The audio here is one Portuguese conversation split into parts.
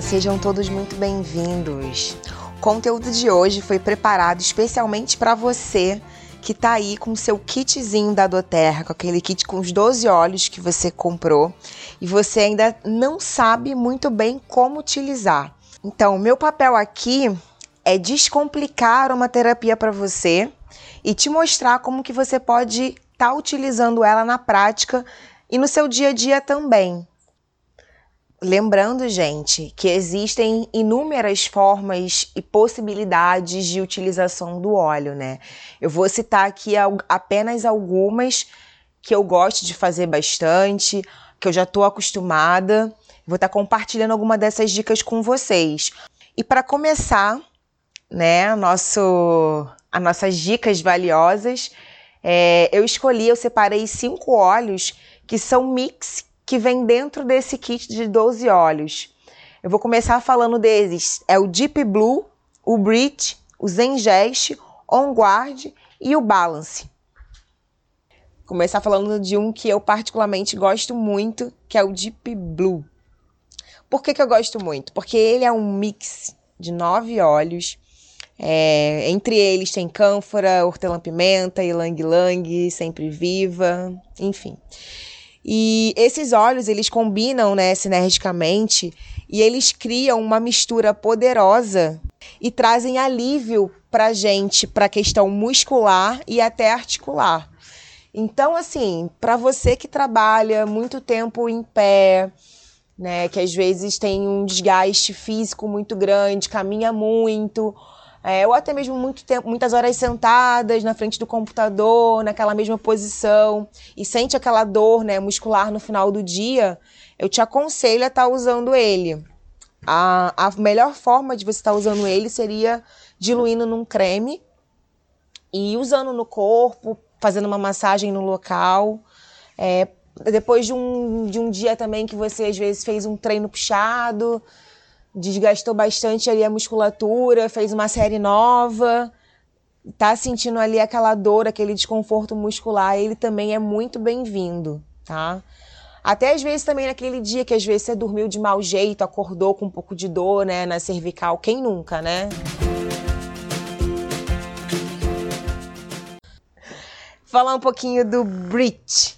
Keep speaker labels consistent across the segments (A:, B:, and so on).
A: Sejam todos muito bem-vindos. O conteúdo de hoje foi preparado especialmente para você que tá aí com seu kitzinho da Doterra, com aquele kit com os 12 óleos que você comprou e você ainda não sabe muito bem como utilizar. Então, meu papel aqui é descomplicar uma terapia para você e te mostrar como que você pode estar tá utilizando ela na prática e no seu dia a dia também. Lembrando, gente, que existem inúmeras formas e possibilidades de utilização do óleo, né? Eu vou citar aqui apenas algumas que eu gosto de fazer bastante, que eu já estou acostumada. Vou estar tá compartilhando alguma dessas dicas com vocês. E para começar, né, nosso, as nossas dicas valiosas, é, eu escolhi, eu separei cinco óleos que são mix que vem dentro desse kit de 12 óleos. Eu vou começar falando deles. É o Deep Blue, o Brit, o Zengest, On Guard e o Balance. Começar falando de um que eu particularmente gosto muito, que é o Deep Blue. Por que, que eu gosto muito? Porque ele é um mix de nove óleos. É, entre eles tem cânfora, hortelã-pimenta, ilang-lang, sempre viva, enfim. E esses óleos, eles combinam, né, sinergicamente, e eles criam uma mistura poderosa e trazem alívio pra gente, pra questão muscular e até articular. Então, assim, para você que trabalha muito tempo em pé, né, que às vezes tem um desgaste físico muito grande, caminha muito, é, ou até mesmo muito tempo, muitas horas sentadas na frente do computador, naquela mesma posição, e sente aquela dor né, muscular no final do dia, eu te aconselho a estar tá usando ele. A, a melhor forma de você estar tá usando ele seria diluindo num creme e usando no corpo, fazendo uma massagem no local. É, depois de um, de um dia também que você às vezes fez um treino puxado, desgastou bastante ali a musculatura, fez uma série nova, tá sentindo ali aquela dor, aquele desconforto muscular, ele também é muito bem-vindo, tá? Até às vezes também naquele dia que às vezes você dormiu de mau jeito, acordou com um pouco de dor, né, na cervical, quem nunca, né? Falar um pouquinho do Brit.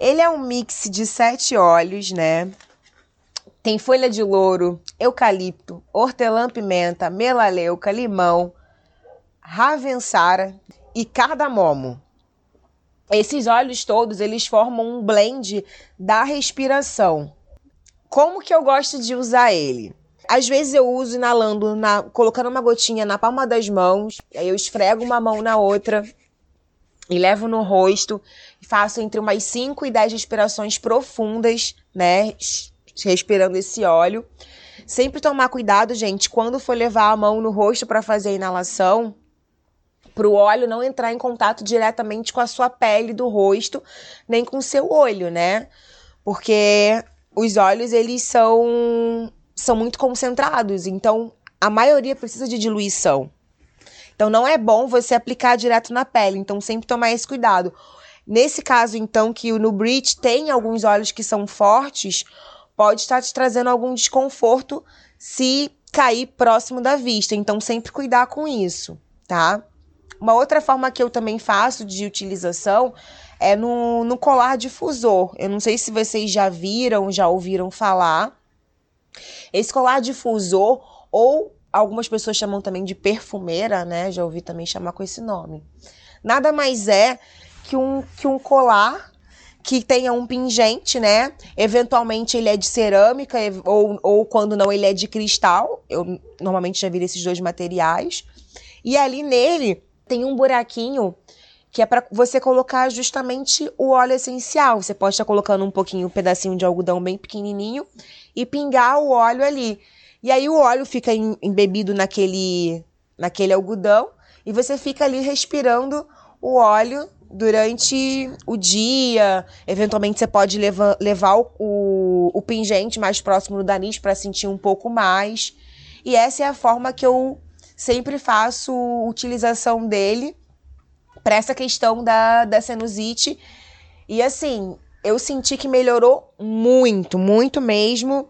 A: Ele é um mix de sete óleos, né? Tem folha de louro, eucalipto, hortelã-pimenta, melaleuca, limão, ravensara e cardamomo. Esses óleos todos, eles formam um blend da respiração. Como que eu gosto de usar ele? Às vezes eu uso inalando, na, colocando uma gotinha na palma das mãos, aí eu esfrego uma mão na outra e levo no rosto, faço entre umas 5 e 10 respirações profundas, né? Respirando esse óleo. Sempre tomar cuidado, gente, quando for levar a mão no rosto para fazer a inalação, para o óleo não entrar em contato diretamente com a sua pele do rosto, nem com o seu olho, né? Porque os óleos, eles são, são muito concentrados, então a maioria precisa de diluição. Então não é bom você aplicar direto na pele, então sempre tomar esse cuidado. Nesse caso, então, que o Nubrit tem alguns óleos que são fortes, pode estar te trazendo algum desconforto se cair próximo da vista. Então, sempre cuidar com isso, tá? Uma outra forma que eu também faço de utilização é no, no colar difusor. Eu não sei se vocês já viram, já ouviram falar. Esse colar difusor, ou algumas pessoas chamam também de perfumeira, né? Já ouvi também chamar com esse nome. Nada mais é que um, que um colar que tenha um pingente, né? Eventualmente ele é de cerâmica ou, ou quando não ele é de cristal. Eu normalmente já vi esses dois materiais. E ali nele tem um buraquinho que é para você colocar justamente o óleo essencial. Você pode estar colocando um pouquinho, um pedacinho de algodão bem pequenininho e pingar o óleo ali. E aí o óleo fica embebido naquele, naquele algodão e você fica ali respirando o óleo durante o dia. Eventualmente você pode levar, levar o, o, o pingente mais próximo do nariz para sentir um pouco mais. E essa é a forma que eu sempre faço utilização dele para essa questão da, da sinusite. E assim, eu senti que melhorou muito, muito mesmo.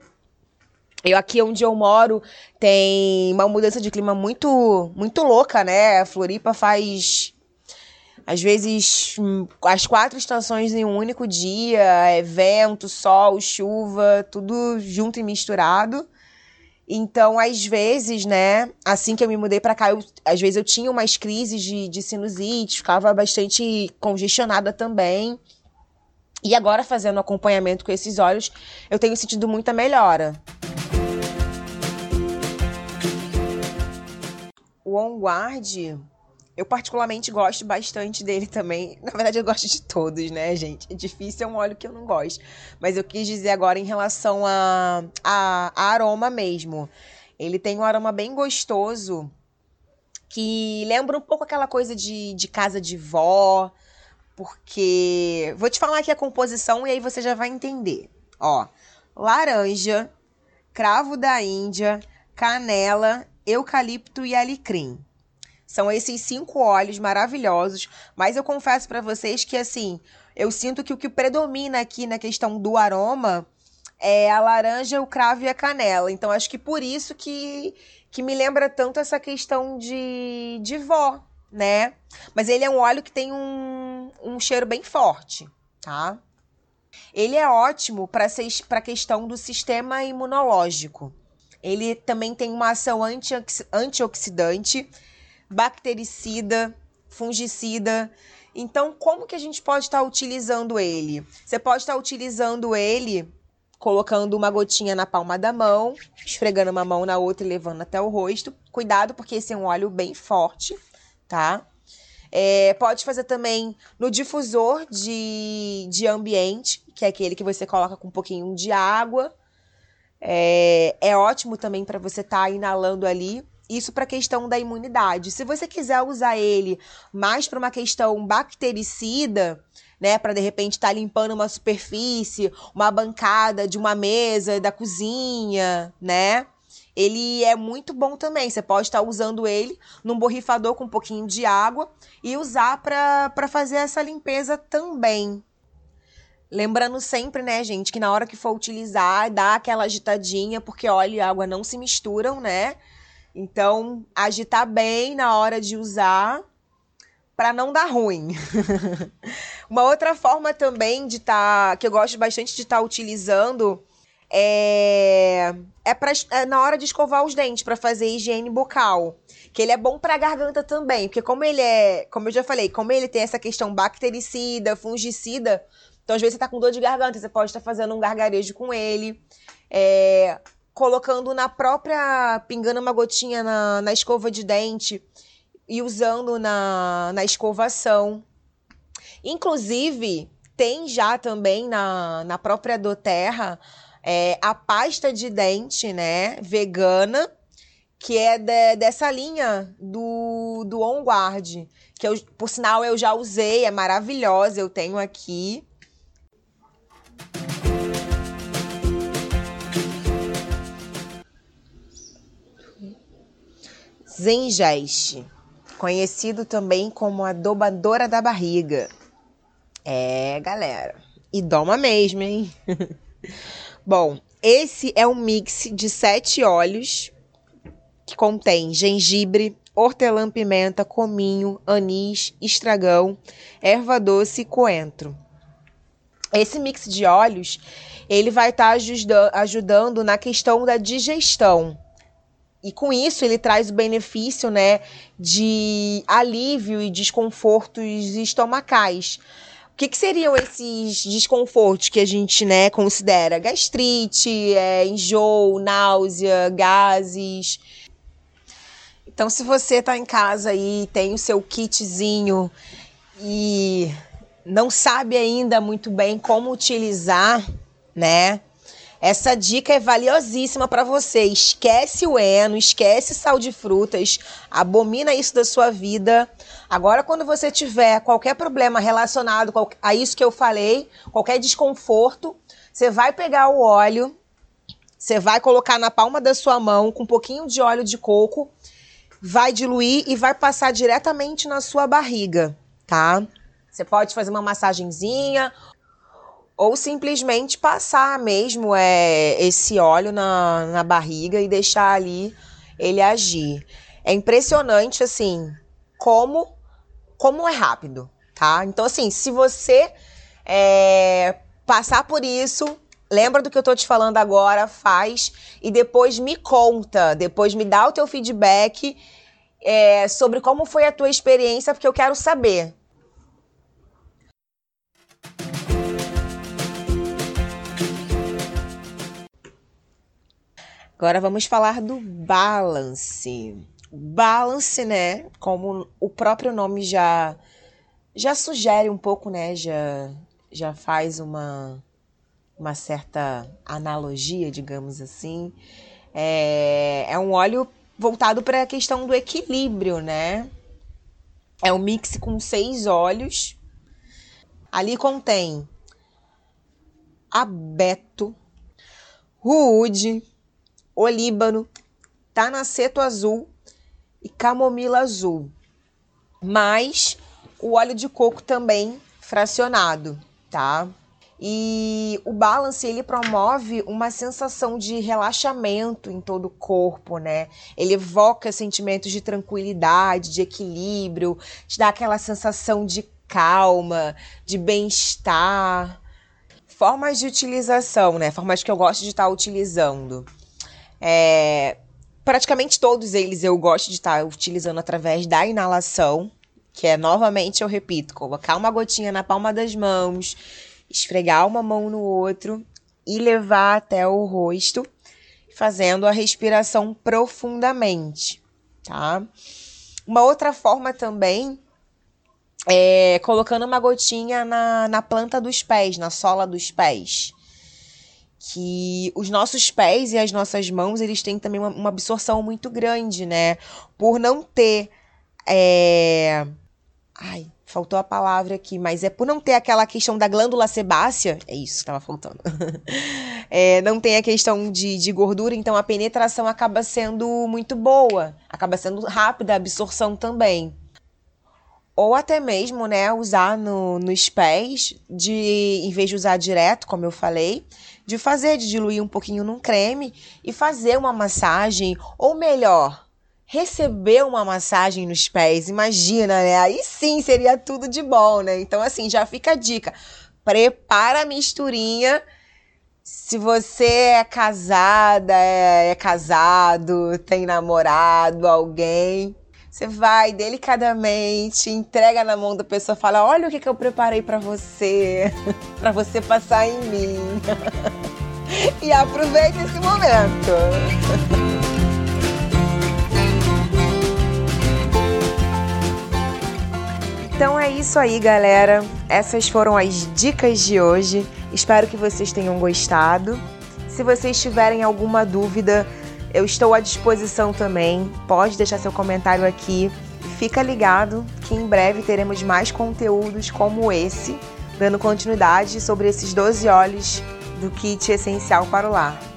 A: Eu aqui onde eu moro tem uma mudança de clima muito muito louca, né? A Floripa faz às vezes as quatro estações em um único dia, é vento, sol, chuva, tudo junto e misturado. Então, às vezes, né, assim que eu me mudei para cá, eu, às vezes eu tinha umas crises de, de sinusite, ficava bastante congestionada também. E agora, fazendo acompanhamento com esses olhos, eu tenho sentido muita melhora. O On Guard, eu particularmente gosto bastante dele também. Na verdade, eu gosto de todos, né, gente? É difícil, é um óleo que eu não gosto. Mas eu quis dizer agora em relação a, a, a aroma mesmo. Ele tem um aroma bem gostoso, que lembra um pouco aquela coisa de, de casa de vó, porque vou te falar aqui a composição e aí você já vai entender. Ó, laranja, cravo da Índia, canela eucalipto e alecrim. São esses cinco óleos maravilhosos, mas eu confesso para vocês que assim, eu sinto que o que predomina aqui na questão do aroma é a laranja, o cravo e a canela. Então acho que por isso que que me lembra tanto essa questão de, de vó, né? Mas ele é um óleo que tem um, um cheiro bem forte, tá? Ele é ótimo para a questão do sistema imunológico. Ele também tem uma ação anti antioxidante, bactericida, fungicida. Então, como que a gente pode estar utilizando ele? Você pode estar utilizando ele colocando uma gotinha na palma da mão, esfregando uma mão na outra e levando até o rosto. Cuidado, porque esse é um óleo bem forte, tá? É, pode fazer também no difusor de, de ambiente, que é aquele que você coloca com um pouquinho de água é, é ótimo também para você estar tá inalando ali. Isso para questão da imunidade. Se você quiser usar ele mais para uma questão bactericida, né, para de repente estar tá limpando uma superfície, uma bancada de uma mesa da cozinha, né? Ele é muito bom também. Você pode estar tá usando ele num borrifador com um pouquinho de água e usar para fazer essa limpeza também. Lembrando sempre, né, gente, que na hora que for utilizar, dá aquela agitadinha, porque óleo e água não se misturam, né? Então, agitar bem na hora de usar para não dar ruim. Uma outra forma também de estar, tá, que eu gosto bastante de estar tá utilizando é, é, pra, é na hora de escovar os dentes para fazer higiene bucal, que ele é bom para a garganta também, porque como ele é, como eu já falei, como ele tem essa questão bactericida, fungicida, então, às vezes, você tá com dor de garganta, você pode estar tá fazendo um gargarejo com ele. É, colocando na própria. pingando uma gotinha na, na escova de dente e usando na, na escovação. Inclusive, tem já também na, na própria Doterra é, a pasta de dente, né, vegana, que é de, dessa linha do, do On Guard, que eu, por sinal eu já usei, é maravilhosa, eu tenho aqui. Zengeste, conhecido também como adobadora da barriga. É, galera, e doma mesmo, hein? Bom, esse é um mix de sete óleos que contém gengibre, hortelã-pimenta, cominho, anis, estragão, erva doce e coentro. Esse mix de óleos, ele vai estar tá ajudando na questão da digestão. E com isso ele traz o benefício, né, de alívio e desconfortos estomacais. O que, que, seriam esses desconfortos que a gente né, considera? Gastrite, é, enjoo, náusea, gases. Então, se você está em casa aí, tem o seu kitzinho e não sabe ainda muito bem como utilizar, né? Essa dica é valiosíssima para você. Esquece o eno, esquece sal de frutas, abomina isso da sua vida. Agora, quando você tiver qualquer problema relacionado a isso que eu falei, qualquer desconforto, você vai pegar o óleo, você vai colocar na palma da sua mão com um pouquinho de óleo de coco, vai diluir e vai passar diretamente na sua barriga, tá? Você pode fazer uma massagenzinha ou simplesmente passar mesmo é, esse óleo na, na barriga e deixar ali ele agir. É impressionante, assim, como, como é rápido, tá? Então, assim, se você é, passar por isso, lembra do que eu tô te falando agora, faz e depois me conta, depois me dá o teu feedback é, sobre como foi a tua experiência, porque eu quero saber. Agora vamos falar do balance. Balance, né? Como o próprio nome já já sugere um pouco, né? Já já faz uma uma certa analogia, digamos assim. É, é um óleo voltado para a questão do equilíbrio, né? É um mix com seis óleos. Ali contém abeto, rude, olíbano, tanaceto azul e camomila azul. Mais o óleo de coco também fracionado, tá? E o balance ele promove uma sensação de relaxamento em todo o corpo, né? Ele evoca sentimentos de tranquilidade, de equilíbrio, te dá aquela sensação de calma, de bem-estar. Formas de utilização, né? Formas que eu gosto de estar utilizando. É, praticamente todos eles eu gosto de estar utilizando através da inalação, que é novamente, eu repito, colocar uma gotinha na palma das mãos, esfregar uma mão no outro e levar até o rosto, fazendo a respiração profundamente, tá? Uma outra forma também é colocando uma gotinha na, na planta dos pés, na sola dos pés que os nossos pés e as nossas mãos eles têm também uma, uma absorção muito grande, né? Por não ter. É... Ai, faltou a palavra aqui, mas é por não ter aquela questão da glândula sebácea. É isso que estava faltando. é, não tem a questão de, de gordura, então a penetração acaba sendo muito boa, acaba sendo rápida a absorção também ou até mesmo, né, usar no, nos pés, de em vez de usar direto, como eu falei, de fazer, de diluir um pouquinho num creme e fazer uma massagem, ou melhor, receber uma massagem nos pés. Imagina, né? Aí sim seria tudo de bom, né? Então, assim, já fica a dica. Prepara a misturinha. Se você é casada, é, é casado, tem namorado, alguém, você vai delicadamente, entrega na mão da pessoa, fala: "Olha o que, que eu preparei para você, para você passar em mim". e aproveita esse momento. Então é isso aí, galera. Essas foram as dicas de hoje. Espero que vocês tenham gostado. Se vocês tiverem alguma dúvida, eu estou à disposição também. Pode deixar seu comentário aqui. Fica ligado que em breve teremos mais conteúdos como esse, dando continuidade sobre esses 12 óleos do kit essencial para o lar.